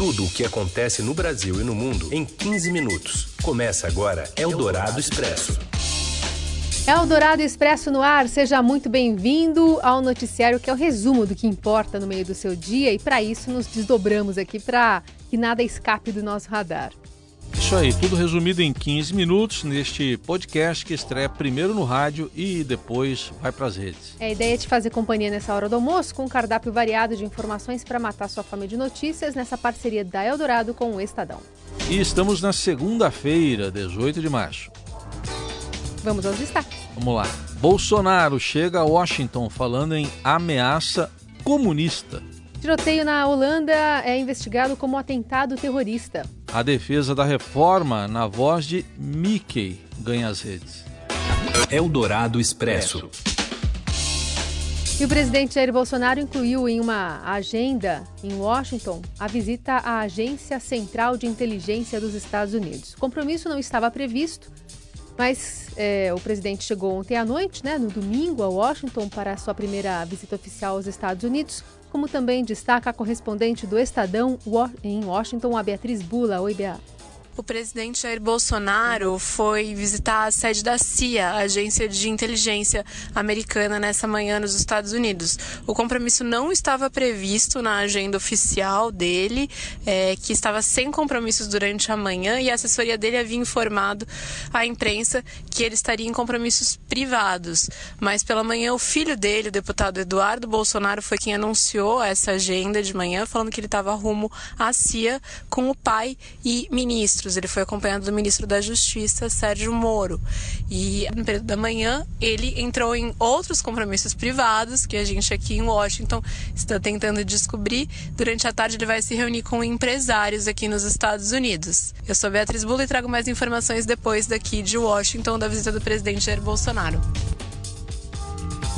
Tudo o que acontece no Brasil e no mundo em 15 minutos. Começa agora Eldorado Expresso. Eldorado Expresso no ar, seja muito bem-vindo ao noticiário que é o resumo do que importa no meio do seu dia e para isso nos desdobramos aqui para que nada escape do nosso radar. Isso aí, tudo resumido em 15 minutos neste podcast que estreia primeiro no rádio e depois vai para as redes. É a ideia de fazer companhia nessa hora do almoço com um cardápio variado de informações para matar sua fome de notícias nessa parceria da Eldorado com o Estadão. E estamos na segunda-feira, 18 de março. Vamos aos destaques. Vamos lá. Bolsonaro chega a Washington falando em ameaça comunista. Tiroteio na Holanda é investigado como atentado terrorista. A defesa da reforma, na voz de Mickey, ganha as redes. Eldorado Expresso. E o presidente Jair Bolsonaro incluiu em uma agenda em Washington a visita à Agência Central de Inteligência dos Estados Unidos. O compromisso não estava previsto, mas é, o presidente chegou ontem à noite, né, no domingo, a Washington, para a sua primeira visita oficial aos Estados Unidos como também destaca a correspondente do Estadão em Washington, a Beatriz Bula. Oi, Bea. O presidente Jair Bolsonaro foi visitar a sede da CIA, a agência de inteligência americana, nessa manhã nos Estados Unidos. O compromisso não estava previsto na agenda oficial dele, é, que estava sem compromissos durante a manhã, e a assessoria dele havia informado à imprensa que ele estaria em compromissos privados. Mas pela manhã, o filho dele, o deputado Eduardo Bolsonaro, foi quem anunciou essa agenda de manhã, falando que ele estava rumo à CIA com o pai e ministros ministros. Ele foi acompanhado do ministro da Justiça, Sérgio Moro. E no período da manhã, ele entrou em outros compromissos privados que a gente aqui em Washington está tentando descobrir. Durante a tarde, ele vai se reunir com empresários aqui nos Estados Unidos. Eu sou Beatriz Bula e trago mais informações depois daqui de Washington da visita do presidente Jair Bolsonaro.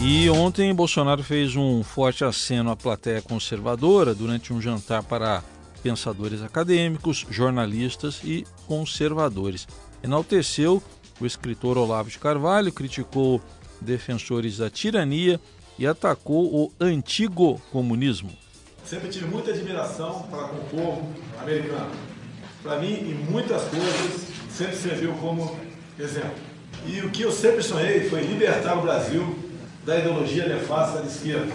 E ontem Bolsonaro fez um forte aceno à plateia conservadora durante um jantar para pensadores acadêmicos, jornalistas e conservadores. Enalteceu o escritor Olavo de Carvalho, criticou defensores da tirania e atacou o antigo comunismo. Sempre tive muita admiração para com o povo americano. Para mim, em muitas coisas, sempre serviu como exemplo. E o que eu sempre sonhei foi libertar o Brasil da ideologia nefasta da esquerda.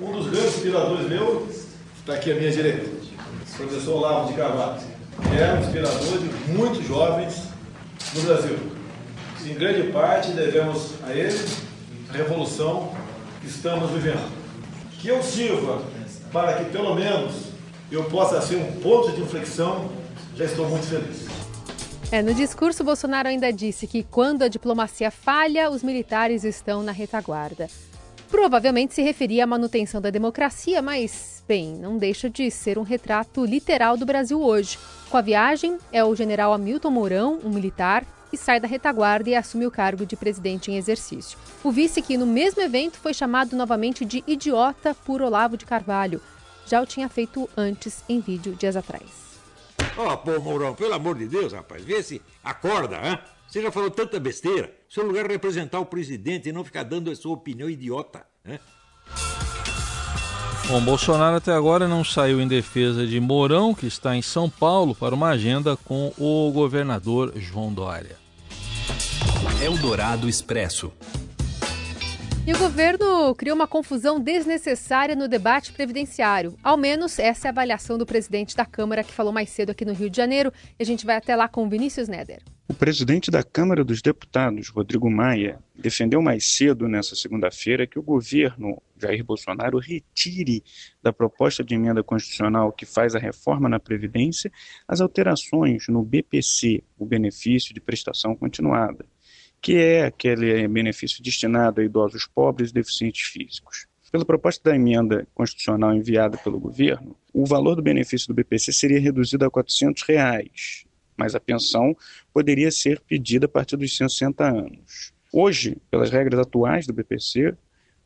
Um dos grandes inspiradores meus está aqui à minha direita professor Olavo de Carvalho, é um inspirador de muitos jovens no Brasil. Em grande parte devemos a ele a revolução que estamos vivendo. Que eu sirva para que pelo menos eu possa ser um ponto de inflexão, já estou muito feliz. É, no discurso, Bolsonaro ainda disse que quando a diplomacia falha, os militares estão na retaguarda. Provavelmente se referia à manutenção da democracia, mas Bem, não deixa de ser um retrato literal do Brasil hoje. Com a viagem, é o general Hamilton Mourão, um militar, que sai da retaguarda e assume o cargo de presidente em exercício. O vice, que no mesmo evento foi chamado novamente de idiota por Olavo de Carvalho, já o tinha feito antes em vídeo dias atrás. Ó, oh, pô, Mourão, pelo amor de Deus, rapaz, vê se acorda, hein? Você já falou tanta besteira. Seu lugar é representar o presidente e não ficar dando a sua opinião idiota, hein? Bom, Bolsonaro até agora não saiu em defesa de Mourão, que está em São Paulo, para uma agenda com o governador João Dória. Eldorado Expresso. E o governo criou uma confusão desnecessária no debate previdenciário. Ao menos essa é a avaliação do presidente da Câmara, que falou mais cedo aqui no Rio de Janeiro. E a gente vai até lá com o Vinícius Neder. O presidente da Câmara dos Deputados, Rodrigo Maia, defendeu mais cedo nessa segunda-feira que o governo Jair Bolsonaro retire da proposta de emenda constitucional que faz a reforma na Previdência as alterações no BPC, o benefício de prestação continuada, que é aquele benefício destinado a idosos pobres e deficientes físicos. Pela proposta da emenda constitucional enviada pelo governo, o valor do benefício do BPC seria reduzido a 400 reais, mas a pensão poderia ser pedida a partir dos 160 anos. Hoje, pelas regras atuais do BPC,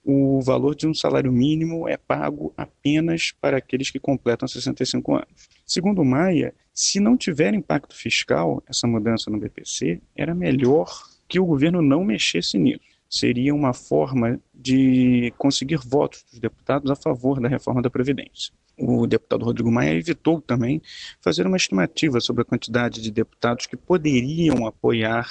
o valor de um salário mínimo é pago apenas para aqueles que completam 65 anos. Segundo Maia, se não tiver impacto fiscal essa mudança no BPC, era melhor que o governo não mexesse nisso. Seria uma forma de conseguir votos dos deputados a favor da reforma da Previdência. O deputado Rodrigo Maia evitou também fazer uma estimativa sobre a quantidade de deputados que poderiam apoiar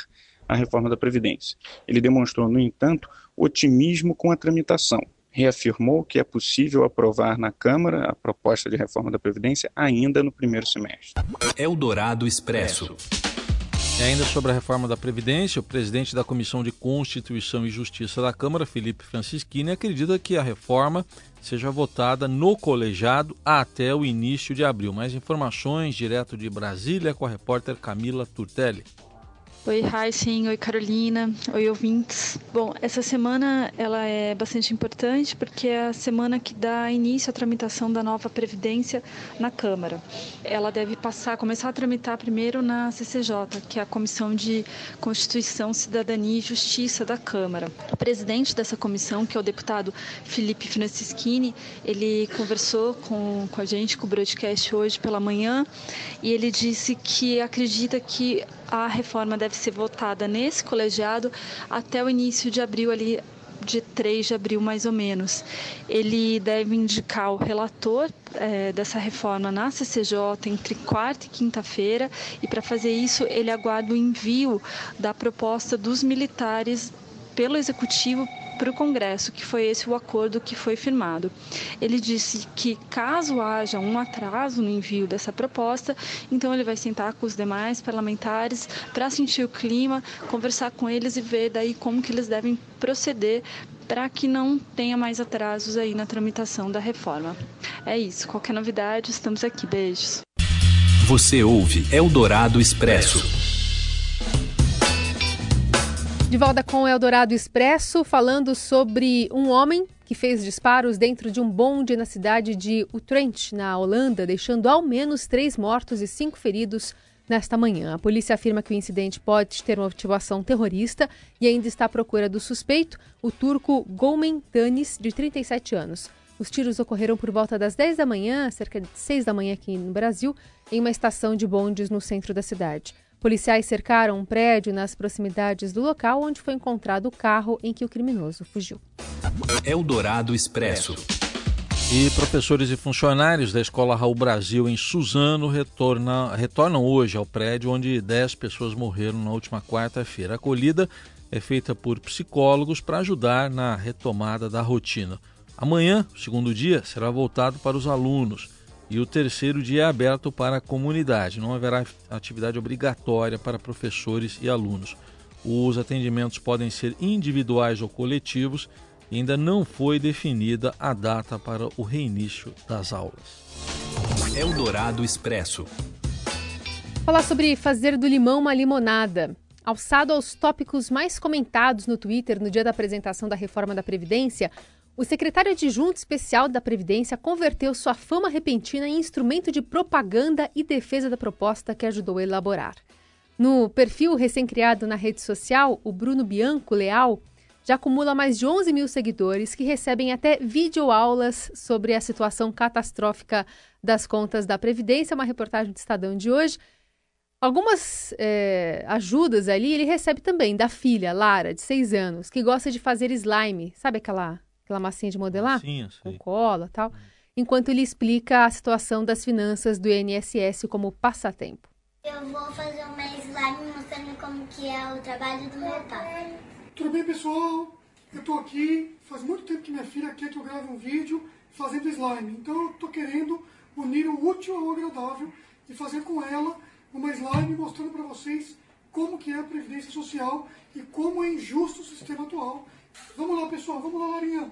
a reforma da Previdência. Ele demonstrou, no entanto, otimismo com a tramitação. Reafirmou que é possível aprovar na Câmara a proposta de reforma da Previdência ainda no primeiro semestre. Eldorado Expresso. E ainda sobre a reforma da Previdência, o presidente da Comissão de Constituição e Justiça da Câmara, Felipe Francischini, acredita que a reforma seja votada no colegiado até o início de abril. Mais informações direto de Brasília com a repórter Camila Turtelli. Oi, Heisen. Oi, Carolina. Oi, ouvintes. Bom, essa semana ela é bastante importante porque é a semana que dá início à tramitação da nova Previdência na Câmara. Ela deve passar, começar a tramitar primeiro na CCJ, que é a Comissão de Constituição, Cidadania e Justiça da Câmara. O presidente dessa comissão, que é o deputado Felipe Francischini, ele conversou com, com a gente, com o broadcast hoje pela manhã, e ele disse que acredita que a reforma deve ser votada nesse colegiado até o início de abril ali de 3 de abril, mais ou menos. Ele deve indicar o relator é, dessa reforma na CCJ entre quarta e quinta-feira, e para fazer isso, ele aguarda o envio da proposta dos militares pelo executivo para o Congresso, que foi esse o acordo que foi firmado. Ele disse que caso haja um atraso no envio dessa proposta, então ele vai sentar com os demais parlamentares para sentir o clima, conversar com eles e ver daí como que eles devem proceder para que não tenha mais atrasos aí na tramitação da reforma. É isso. Qualquer novidade, estamos aqui. Beijos. Você ouve Eldorado Expresso. De volta com o Eldorado Expresso, falando sobre um homem que fez disparos dentro de um bonde na cidade de Utrecht, na Holanda, deixando ao menos três mortos e cinco feridos nesta manhã. A polícia afirma que o incidente pode ter uma motivação terrorista e ainda está à procura do suspeito, o turco Gomen Tanis, de 37 anos. Os tiros ocorreram por volta das 10 da manhã, cerca de 6 da manhã aqui no Brasil, em uma estação de bondes no centro da cidade. Policiais cercaram um prédio nas proximidades do local onde foi encontrado o carro em que o criminoso fugiu. Eldorado Expresso. E professores e funcionários da Escola Raul Brasil em Suzano retorna, retornam hoje ao prédio onde 10 pessoas morreram na última quarta-feira. A acolhida é feita por psicólogos para ajudar na retomada da rotina. Amanhã, segundo dia, será voltado para os alunos e o terceiro dia é aberto para a comunidade. Não haverá atividade obrigatória para professores e alunos. Os atendimentos podem ser individuais ou coletivos e ainda não foi definida a data para o reinício das aulas. Eldorado Expresso. Falar sobre fazer do limão uma limonada. Alçado aos tópicos mais comentados no Twitter no dia da apresentação da reforma da Previdência, o secretário adjunto especial da Previdência converteu sua fama repentina em instrumento de propaganda e defesa da proposta que ajudou a elaborar. No perfil recém-criado na rede social, o Bruno Bianco Leal já acumula mais de 11 mil seguidores que recebem até videoaulas sobre a situação catastrófica das contas da Previdência. Uma reportagem do Estadão de hoje. Algumas é, ajudas ali ele recebe também da filha, Lara, de 6 anos, que gosta de fazer slime. Sabe aquela aquela massinha de modelar, massinha, com cola tal, enquanto ele explica a situação das finanças do INSS como passatempo. Eu vou fazer uma slime mostrando como que é o trabalho do meu pai. Tudo bem, pessoal? Eu tô aqui, faz muito tempo que minha filha quer que eu grave um vídeo fazendo slime. Então eu tô querendo unir o útil ao agradável e fazer com ela uma slime mostrando para vocês como que é a previdência social e como é injusto o sistema atual Vamos lá, pessoal, vamos lá, Larinha.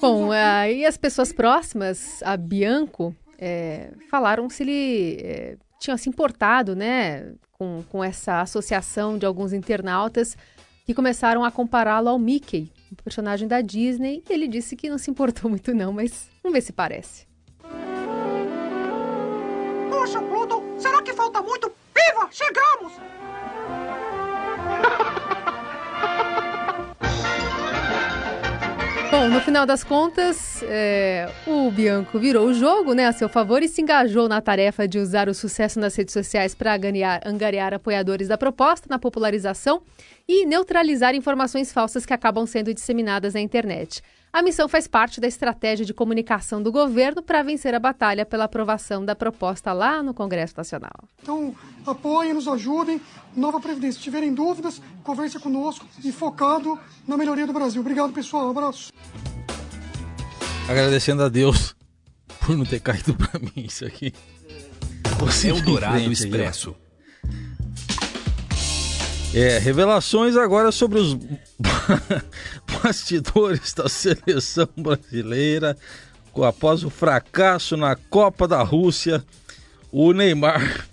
Bom, aí as pessoas próximas a Bianco é, falaram se ele é, tinha se importado né, com, com essa associação de alguns internautas que começaram a compará-lo ao Mickey, um personagem da Disney, e ele disse que não se importou muito não, mas vamos ver se parece. Poxa, Pluto, será que falta muito? Viva, chegamos! Bom, no final das contas, é, o Bianco virou o jogo né, a seu favor e se engajou na tarefa de usar o sucesso nas redes sociais para angariar, angariar apoiadores da proposta na popularização e neutralizar informações falsas que acabam sendo disseminadas na internet. A missão faz parte da estratégia de comunicação do governo para vencer a batalha pela aprovação da proposta lá no Congresso Nacional. Então, apoiem, nos ajudem. Nova Previdência. Se tiverem dúvidas, converse conosco e focado na melhoria do Brasil. Obrigado, pessoal. Um abraço. Agradecendo a Deus por não ter caído para mim isso aqui. Você é o Dourado Expresso. É, revelações agora sobre os bastidores da seleção brasileira. Após o fracasso na Copa da Rússia, o Neymar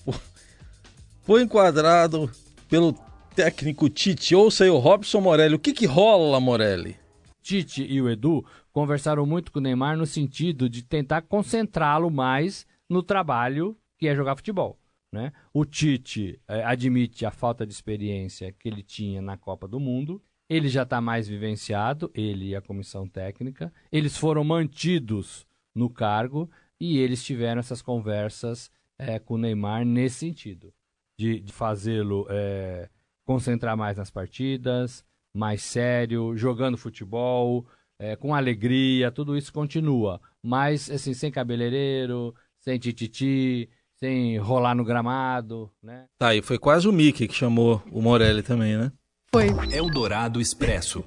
foi enquadrado pelo técnico Tite. Ouça aí o Robson Morelli. O que, que rola, Morelli? Tite e o Edu conversaram muito com o Neymar no sentido de tentar concentrá-lo mais no trabalho que é jogar futebol. Né? O Tite é, admite a falta de experiência que ele tinha na Copa do Mundo. Ele já está mais vivenciado, ele e a comissão técnica. Eles foram mantidos no cargo e eles tiveram essas conversas é, com o Neymar nesse sentido, de, de fazê-lo é, concentrar mais nas partidas, mais sério, jogando futebol, com alegria, tudo isso continua. Mas, assim, sem cabeleireiro, sem tititi, sem rolar no gramado, né? Tá, aí foi quase o Mickey que chamou o Morelli também, né? Foi. É o Dourado Expresso.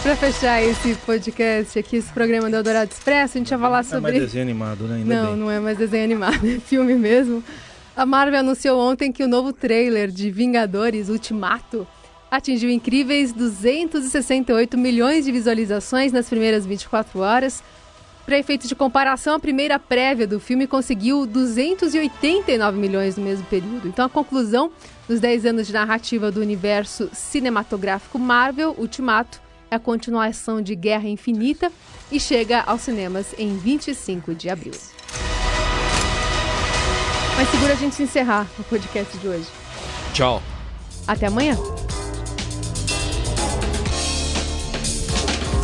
Para fechar esse podcast aqui, esse programa do Eldorado Expresso, a gente vai falar sobre. Não é mais desenho animado, né? Ainda não, bem. não é mais desenho animado, é filme mesmo. A Marvel anunciou ontem que o novo trailer de Vingadores Ultimato atingiu incríveis 268 milhões de visualizações nas primeiras 24 horas. Para efeito de comparação, a primeira prévia do filme conseguiu 289 milhões no mesmo período. Então, a conclusão dos 10 anos de narrativa do universo cinematográfico Marvel, Ultimato, é a continuação de Guerra Infinita e chega aos cinemas em 25 de abril. Mas segura a gente encerrar o podcast de hoje. Tchau. Até amanhã.